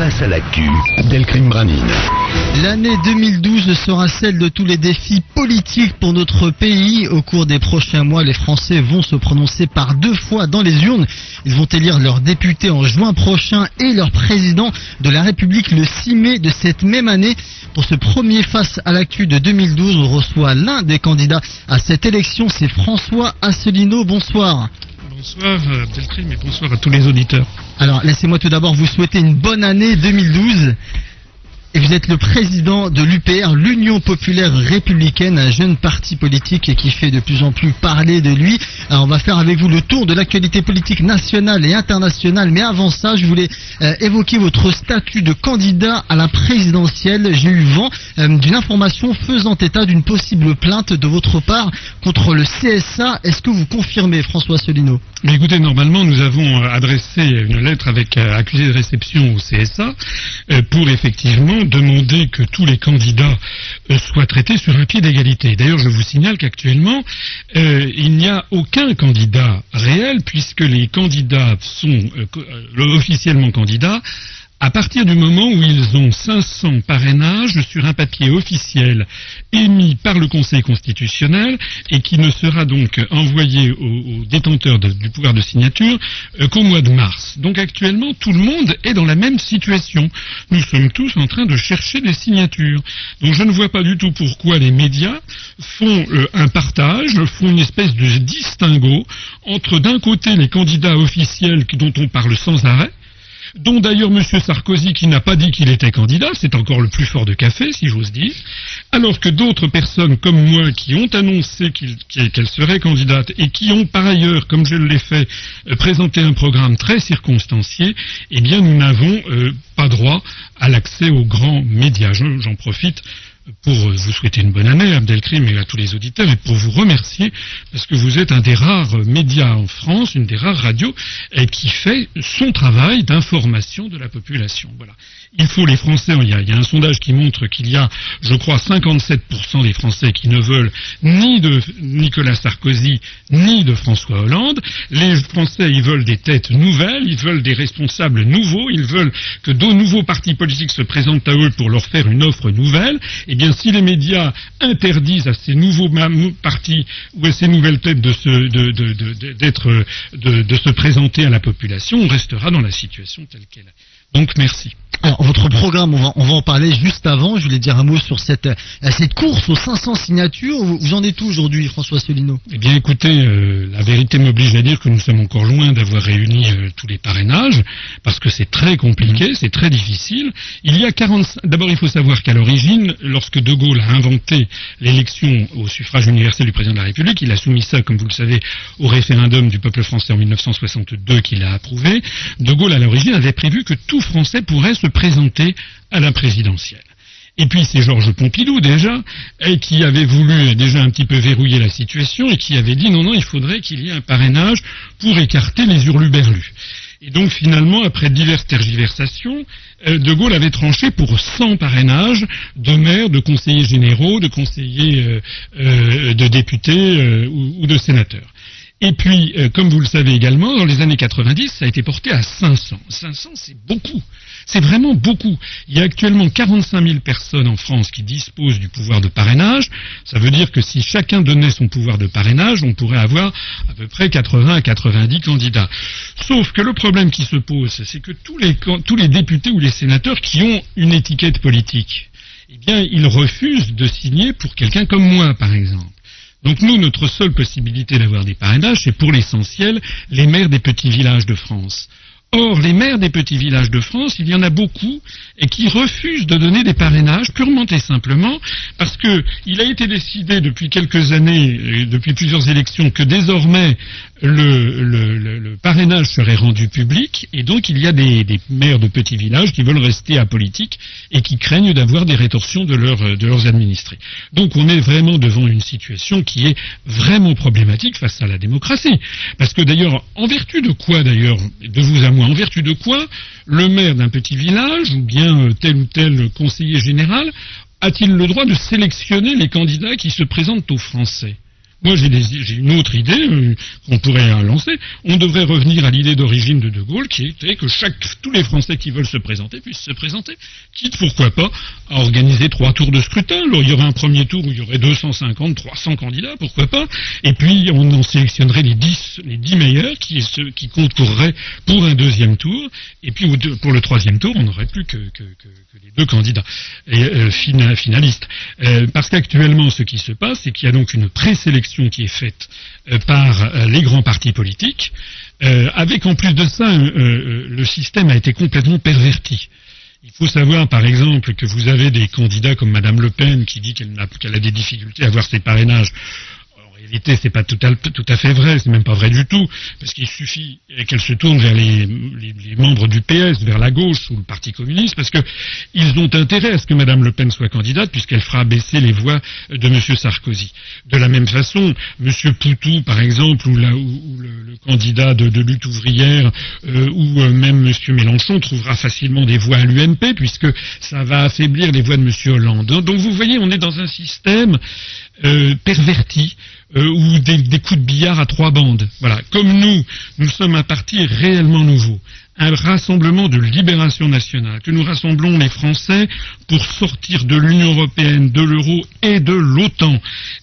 Face à l'actu, Delcrime Branine. L'année 2012 sera celle de tous les défis politiques pour notre pays. Au cours des prochains mois, les Français vont se prononcer par deux fois dans les urnes. Ils vont élire leurs députés en juin prochain et leur président de la République le 6 mai de cette même année. Pour ce premier face à l'actu de 2012, on reçoit l'un des candidats à cette élection, c'est François Asselineau. Bonsoir. Bonsoir Abdelkrim et bonsoir à tous les auditeurs. Alors laissez-moi tout d'abord vous souhaiter une bonne année 2012. Et vous êtes le président de l'UPR, l'Union Populaire Républicaine, un jeune parti politique qui fait de plus en plus parler de lui. Alors on va faire avec vous le tour de l'actualité politique nationale et internationale. Mais avant ça, je voulais euh, évoquer votre statut de candidat à la présidentielle. J'ai eu vent euh, d'une information faisant état d'une possible plainte de votre part contre le CSA. Est-ce que vous confirmez, François Solino? Mais écoutez, normalement, nous avons euh, adressé une lettre avec accusé de réception au CSA pour effectivement demander que tous les candidats euh, soient traités sur un pied d'égalité. D'ailleurs, je vous signale qu'actuellement, euh, il n'y a aucun candidat réel puisque les candidats sont euh, officiellement candidats à partir du moment où ils ont 500 parrainages sur un papier officiel émis par le Conseil constitutionnel et qui ne sera donc envoyé aux, détenteurs du pouvoir de signature euh, qu'au mois de mars. Donc actuellement, tout le monde est dans la même situation. Nous sommes tous en train de chercher des signatures. Donc je ne vois pas du tout pourquoi les médias font euh, un partage, font une espèce de distinguo entre d'un côté les candidats officiels dont on parle sans arrêt, dont d'ailleurs M. Sarkozy qui n'a pas dit qu'il était candidat, c'est encore le plus fort de café, si j'ose dire, alors que d'autres personnes comme moi qui ont annoncé qu'elles seraient candidates et qui ont par ailleurs, comme je l'ai fait, euh, présenté un programme très circonstancié, eh bien nous n'avons euh, pas droit à l'accès aux grands médias. J'en profite pour vous souhaiter une bonne année, Abdelkrim, et à tous les auditeurs, et pour vous remercier, parce que vous êtes un des rares médias en France, une des rares radios, qui fait son travail d'information de la population. Voilà. Il faut les Français, il y, a, un sondage qui montre qu'il y a, je crois, 57% des Français qui ne veulent ni de Nicolas Sarkozy, ni de François Hollande. Les Français, ils veulent des têtes nouvelles, ils veulent des responsables nouveaux, ils veulent que de nouveaux partis politiques se présentent à eux pour leur faire une offre nouvelle. Eh bien, si les médias interdisent à ces nouveaux partis ou à ces nouvelles têtes de se, de se présenter à la population, on restera dans la situation telle qu'elle est. Donc, merci. Alors, votre programme, on va, en parler juste avant. Je voulais dire un mot sur cette, euh, cette course aux 500 signatures. Vous en êtes où aujourd'hui, François Solino? Eh bien, écoutez, euh, la vérité m'oblige à dire que nous sommes encore loin d'avoir réuni euh, tous les parrainages, parce que c'est très compliqué, c'est très difficile. Il y a 40... D'abord, il faut savoir qu'à l'origine, lorsque De Gaulle a inventé l'élection au suffrage universel du président de la République, il a soumis ça, comme vous le savez, au référendum du peuple français en 1962 qu'il a approuvé. De Gaulle, à l'origine, avait prévu que Français pourrait se présenter à la présidentielle. Et puis c'est Georges Pompidou déjà, qui avait voulu déjà un petit peu verrouiller la situation et qui avait dit non, non, il faudrait qu'il y ait un parrainage pour écarter les hurluberlus. Et donc finalement, après diverses tergiversations, euh, De Gaulle avait tranché pour 100 parrainages de maires, de conseillers généraux, de conseillers, euh, euh, de députés ou, de sénateurs. Et puis, euh, comme vous le savez également, dans les années 90, ça a été porté à 500. 500, c'est beaucoup. C'est vraiment beaucoup. Il y a actuellement 45 000 personnes en France qui disposent du pouvoir de parrainage. Ça veut dire que si chacun donnait son pouvoir de parrainage, on pourrait avoir à peu près 80 à 90 candidats. Sauf que le problème qui se pose, c'est que tous les, tous les députés ou les sénateurs qui ont une étiquette politique, eh bien, ils refusent de signer pour quelqu'un comme moi, par exemple. Donc nous, notre seule possibilité d'avoir des parrainages, c'est pour l'essentiel les maires des petits villages de France. Or, les maires des petits villages de France, il y en a beaucoup et qui refusent de donner des parrainages purement et simplement parce qu'il a été décidé depuis quelques années, depuis plusieurs élections, que désormais le, parrainage serait rendu public et donc il y a des, maires de petits villages qui veulent rester apolitiques et qui craignent d'avoir des rétorsions de, de leurs administrés. Donc on est vraiment devant une situation qui est vraiment problématique face à la démocratie. Parce que d'ailleurs, en vertu de quoi d'ailleurs, de vous à en vertu de quoi le maire d'un petit village ou bien euh, tel ou tel conseiller général a-t-il le droit de sélectionner les candidats qui se présentent aux Français? Moi, j'ai une autre idée euh, qu'on pourrait lancer. On devrait revenir à l'idée d'origine de De Gaulle, qui était que chaque, tous les Français qui veulent se présenter puissent se présenter, quitte pourquoi pas à organiser trois tours de scrutin. Alors, il y aurait un premier tour où il y aurait 250, 300 candidats, pourquoi pas, et puis on en sélectionnerait les 10, les 10 meilleurs qui, qui concourraient pour un deuxième tour, et puis pour le troisième tour, on n'aurait plus que, que, que, les deux candidats euh, finalistes. Euh, parce qu'actuellement, ce qui se passe, c'est qu'il y a donc une présélection qui est faite euh, par euh, les grands partis politiques, euh, avec en plus de ça, le système a été complètement perverti. Il faut savoir, par exemple, que vous avez des candidats comme Madame Le Pen qui dit qu'elle a, a, des difficultés à avoir ses parrainages réalité, c'est pas tout à, tout à, fait vrai, c'est même pas vrai du tout, parce qu'il suffit qu'elle se tourne vers les, membres du PS, vers la gauche ou le Parti communiste, parce que ils ont intérêt à ce que Madame Le Pen soit candidate, puisqu'elle fera baisser les voix de Monsieur Sarkozy. De la même façon, Monsieur Poutou, par exemple, ou, le, candidat de, lutte ouvrière, euh, ou euh, même Monsieur Mélenchon trouvera facilement des voix à l'UMP, puisque ça va affaiblir les voix de Monsieur Hollande. Donc vous voyez, on est dans un système euh, perverti euh, ou des, des, coups de billard à trois bandes. Voilà. Comme nous, nous sommes un parti réellement nouveau un rassemblement de libération nationale, que nous rassemblons les Français pour sortir de l'Union européenne, de l'euro et de l'OTAN,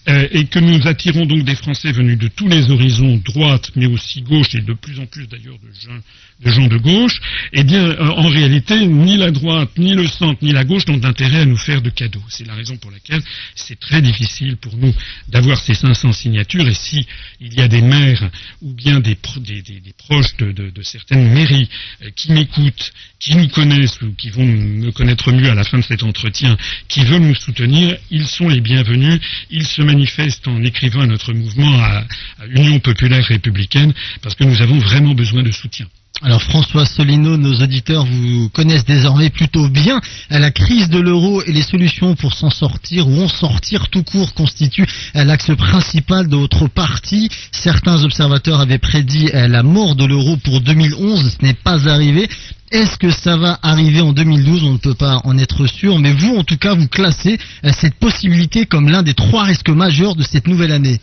euh, et que nous attirons donc des Français venus de tous les horizons, droite, mais aussi gauche, et de plus en plus d'ailleurs de gens, de gauche, eh bien, euh, en réalité, ni la droite, ni le centre, ni la gauche n'ont intérêt à nous faire de cadeaux. C'est la raison pour laquelle c'est très difficile pour nous d'avoir ces 500 signatures, et si il y a des maires ou des, proches de, certaines mairies euh, qui m'écoutent, qui nous connaissent ou qui vont me connaître mieux à la fin de cet entretien, qui veulent nous soutenir, ils sont les bienvenus. Ils se manifestent en écrivant à notre mouvement à Union populaire républicaine parce que nous avons vraiment besoin de soutien. Alors François Solino, nos auditeurs vous connaissent désormais plutôt bien. La crise de l'euro et les solutions pour s'en sortir ou en sortir tout court constituent l'axe principal de votre parti. Certains observateurs avaient prédit la mort de l'euro pour 2011, ce n'est pas arrivé. Est-ce que ça va arriver en 2012 On ne peut pas en être sûr, mais vous, en tout cas, vous classez euh, cette possibilité comme l'un des trois risques majeurs de cette nouvelle année.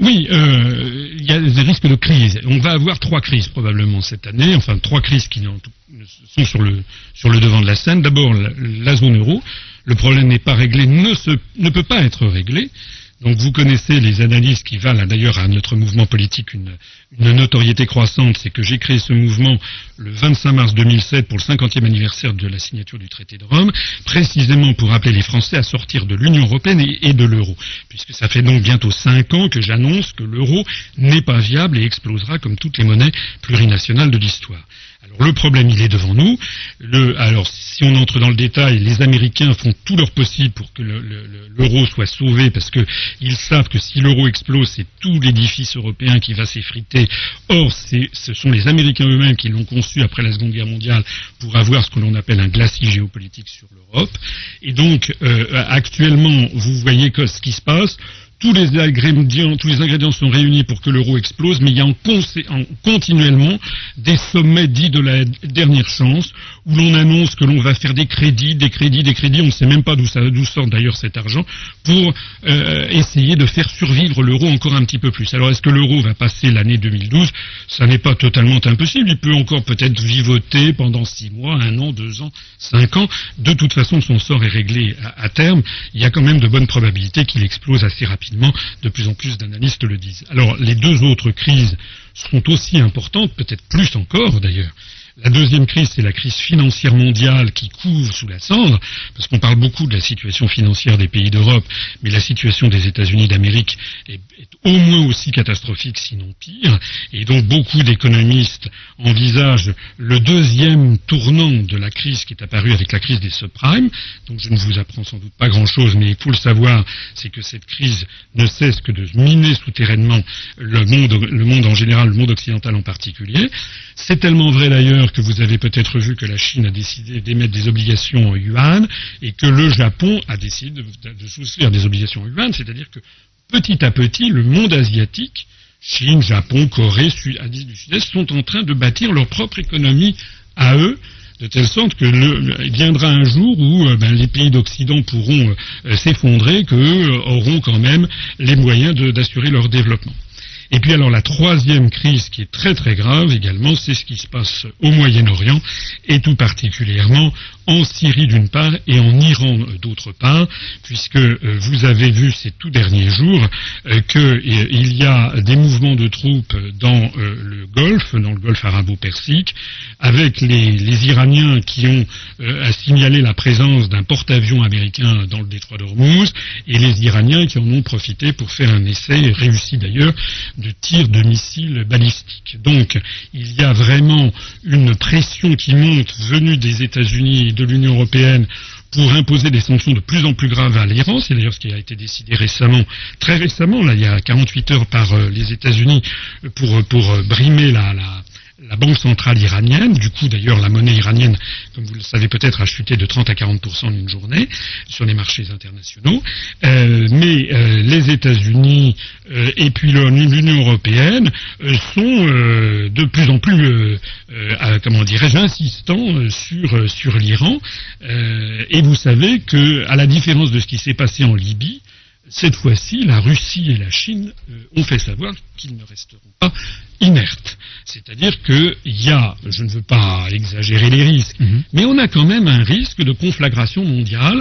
Oui, euh, il y a des risques de crise. On va avoir trois crises probablement cette année, enfin trois crises qui sont sur le, devant de la scène. D'abord, la, zone euro. Le problème n'est pas réglé, ne peut pas être réglé. Donc vous connaissez les analyses qui valent d'ailleurs à notre mouvement politique une, notoriété croissante, c'est que j'ai créé ce mouvement le 25 mars 2007 pour le 50e anniversaire de la signature du traité de Rome, précisément pour appeler les Français à sortir de l'Union européenne et, de l'euro, puisque ça fait donc bientôt cinq ans que j'annonce que l'euro n'est pas viable et explosera comme toutes les monnaies plurinationales de l'histoire. Alors le problème, il est devant nous. Alors si on entre dans le détail, les Américains font tout leur possible pour que l'euro soit sauvé parce qu'ils savent que si l'euro explose, c'est tout l'édifice européen qui va s'effriter. Or, ce sont les Américains eux-mêmes qui l'ont conçu après la Seconde Guerre mondiale pour avoir ce que l'on appelle un glacis géopolitique sur l'Europe. Et donc, euh, actuellement, vous voyez que ce qui se passe tous les ingrédients, tous les ingrédients sont réunis pour que l'euro explose, mais il y a en, continuellement des sommets dits de la dernière chance, où l'on annonce que l'on va faire des crédits, des crédits, des crédits, on ne sait même pas d'où sort d'ailleurs cet argent, pour euh, essayer de faire survivre l'euro encore un petit peu plus. Alors est-ce que l'euro va passer l'année 2012 Ça n'est pas totalement impossible, il peut encore peut-être vivoter pendant six mois, un an, deux ans, cinq ans. De toute façon, son sort est réglé à terme. Il y a quand même de bonnes probabilités qu'il explose assez rapidement de plus en plus d'analystes le disent. Alors les deux autres crises sont aussi importantes, peut-être plus encore d'ailleurs. La deuxième crise, c'est la crise financière mondiale qui couvre sous la cendre, parce qu'on parle beaucoup de la situation financière des pays d'Europe, mais la situation des États-Unis d'Amérique est, au moins aussi catastrophique, sinon pire. Et donc beaucoup d'économistes envisagent le deuxième tournant de la crise qui est apparu avec la crise des subprimes. Donc je ne vous apprends sans doute pas grand-chose, mais il faut le savoir, c'est que cette crise ne cesse que de miner souterrainement le monde, le monde en général, le monde occidental en particulier. C'est tellement vrai d'ailleurs que vous avez peut-être vu que la Chine a décidé d'émettre des obligations en yuan et que le Japon a décidé de, souscrire des obligations en yuan, c'est-à-dire que petit à petit, le monde asiatique, Chine, Japon, Corée, Asie du Sud-Est, sont en train de bâtir leur propre économie à eux, de telle sorte que viendra un jour où euh, ben, les pays d'Occident pourront euh, s'effondrer, qu'eux auront quand même les moyens d'assurer leur développement. Et puis alors la troisième crise qui est très très grave également, c'est ce qui se passe au Moyen-Orient et tout particulièrement en Syrie d'une part et en Iran d'autre part, puisque euh, vous avez vu ces tout derniers jours euh, qu'il y a des mouvements de troupes dans euh, le Golfe, dans le Golfe arabo-persique, avec les, Iraniens qui ont signalé la présence d'un porte-avions américain dans le détroit d'Ormuz, et les Iraniens qui en ont profité pour faire un essai, réussi d'ailleurs, de tir de missiles balistiques. Donc il y a vraiment une pression qui monte venue des États-Unis de l'Union européenne pour imposer des sanctions de plus en plus graves à l'Iran. C'est d'ailleurs ce qui a été décidé récemment, très récemment, là, il y a 48 heures par euh, les États-Unis pour, pour euh, brimer la la banque centrale iranienne, du coup d'ailleurs la monnaie iranienne, comme vous le savez peut-être, a chuté de 30 à 40% en une journée sur les marchés internationaux, euh, mais euh, les États-Unis euh, et puis l'Union européenne sont de plus en plus, comment dirais-je, insistants sur sur l'Iran. et vous savez que, à la différence de ce qui s'est passé en Libye, cette fois-ci, la Russie et la Chine ont fait savoir qu'ils ne resteront pas inerte. C'est-à-dire qu'il y a, je ne veux pas exagérer les risques, mhm. mais on a quand même un risque de conflagration mondiale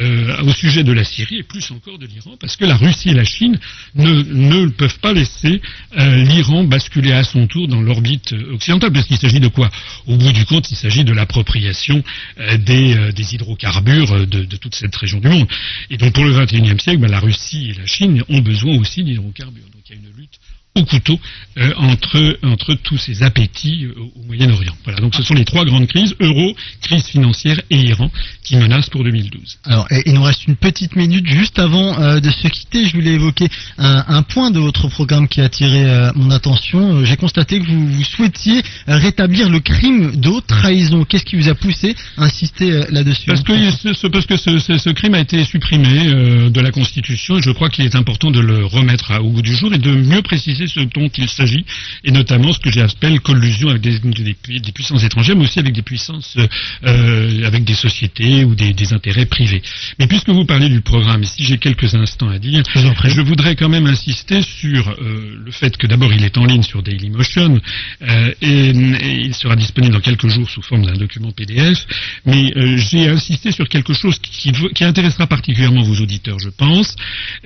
euh, au sujet de la Syrie et plus encore de l'Iran, parce que la Russie et la Chine ne, ne peuvent pas laisser euh, l'Iran basculer à son tour dans l'orbite occidentale, parce qu'il s'agit de quoi? Au bout du compte, il s'agit de l'appropriation euh, des, des, hydrocarbures de, de, toute cette région du monde. Et donc pour le XXIe siècle, ben, la Russie et la Chine ont besoin aussi d'hydrocarbures. Donc il y a une lutte au couteau euh, entre, entre tous ces appétits euh, au Moyen-Orient. Voilà, donc ce sont les trois grandes crises, euro, crise financière et Iran, qui menacent pour 2012. Alors, il nous reste une petite minute juste avant euh, de se quitter. Je voulais évoquer un, un, point de votre programme qui a attiré mon attention. J'ai constaté que vous, vous souhaitiez rétablir le crime de trahison. Qu'est-ce qui vous a poussé à insister là-dessus Parce que, ce, parce que ce, ce, crime a été supprimé de la Constitution et je crois qu'il est important de le remettre à, au bout du jour et de mieux préciser ce dont il s'agit, et notamment ce que j'appelle collusion avec des, des, puissances étrangères, mais aussi avec des puissances, euh, avec des sociétés ou des, intérêts privés. Mais puisque vous parlez du programme, et si j'ai quelques instants à dire, je, voudrais quand même insister sur euh, le fait que d'abord il est en ligne sur Dailymotion, euh, et, il sera disponible dans quelques jours sous forme d'un document PDF, mais euh, j'ai insisté sur quelque chose qui, qui, intéressera particulièrement vos auditeurs, je pense,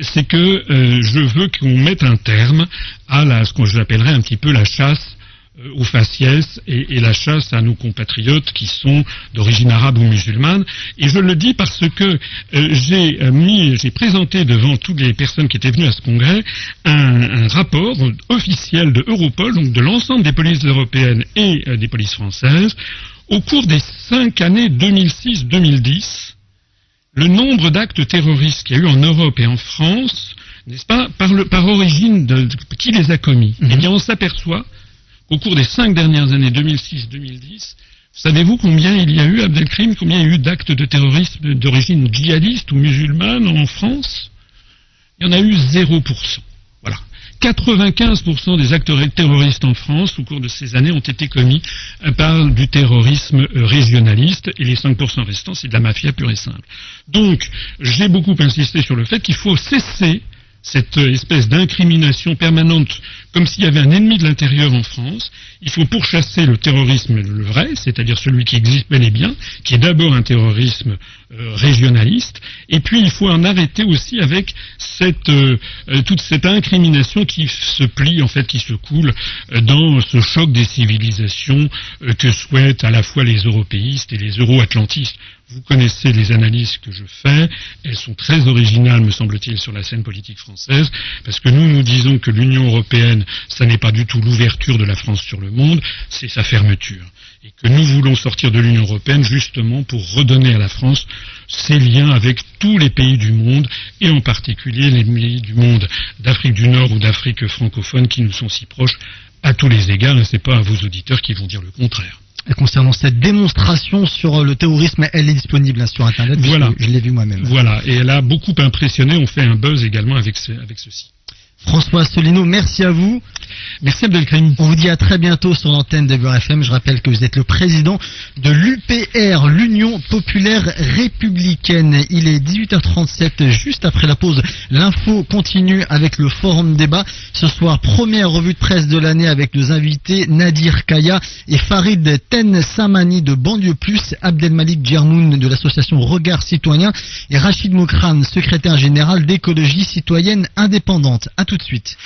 c'est que je veux qu'on mette un terme à la, ce que j'appellerais un petit peu la chasse euh, aux faciès et, la chasse à nos compatriotes qui sont d'origine arabe ou musulmane. Et je le dis parce que euh, j'ai euh, mis, j'ai présenté devant toutes les personnes qui étaient venues à ce congrès un, rapport officiel de Europol, donc de l'ensemble des polices européennes et des polices françaises, au cours des cinq années 2006-2010, le nombre d'actes terroristes qu'il y a eu en Europe et en France n'est-ce pas, par, le, par origine de, qui les a commis mhm. Eh bien, on s'aperçoit qu'au cours des cinq dernières années, 2006-2010, savez-vous combien il y a eu, Abdelkrim, combien il y a eu d'actes de terrorisme d'origine djihadiste ou musulmane en France? Il y en a eu 0%. Voilà. 95% des actes terroristes en France au cours de ces années ont été commis euh, par du terrorisme euh, régionaliste et les 5% restants, c'est de la mafia pure et simple. Donc, j'ai beaucoup insisté sur le fait qu'il faut cesser cette espèce d'incrimination permanente, comme s'il y avait un ennemi de l'intérieur en France. Il faut pourchasser le terrorisme le vrai, c'est-à-dire celui qui existe bel et bien, qui est d'abord un terrorisme euh, régionaliste, et puis il faut en arrêter aussi avec euh, euh, toute cette incrimination qui se plie, en fait, qui se coule dans ce choc des civilisations que souhaitent à la fois les européistes et les euro-atlantistes. Vous connaissez les analyses que je fais, elles sont très originales, me semble-t-il, sur la scène politique française, parce que nous, nous disons que l'Union européenne, ça n'est pas du tout l'ouverture de la France sur le monde, c'est sa fermeture. Et que nous voulons sortir de l'Union européenne justement pour redonner à la France ses liens avec tous les pays du monde, et en particulier les pays du monde d'Afrique du Nord ou d'Afrique francophone qui nous sont si proches à tous les égards, et ce n'est pas à vos auditeurs qui vont dire le contraire concernant cette démonstration sur le terrorisme, elle est disponible hein, sur Internet. Voilà. Je l'ai vu moi-même. Voilà. Et elle a beaucoup impressionné. On fait un buzz également avec, avec ceci. François Asselineau, merci à vous. Merci Abdelkrim. On vous dit à très bientôt sur l'antenne de FM. Je rappelle que vous êtes le président de l'UPR, l'Union Populaire Républicaine. Il est 18h37, juste après la pause. L'info continue avec le forum débat. Ce soir, première revue de presse de l'année avec nos invités Nadir Kaya et Farid Ten Samani de Banlieue Plus, Abdelmalik Djermoun de l'association Regard Citoyen et Rachid Mokran, secrétaire général d'écologie citoyenne indépendante. À tout de suite.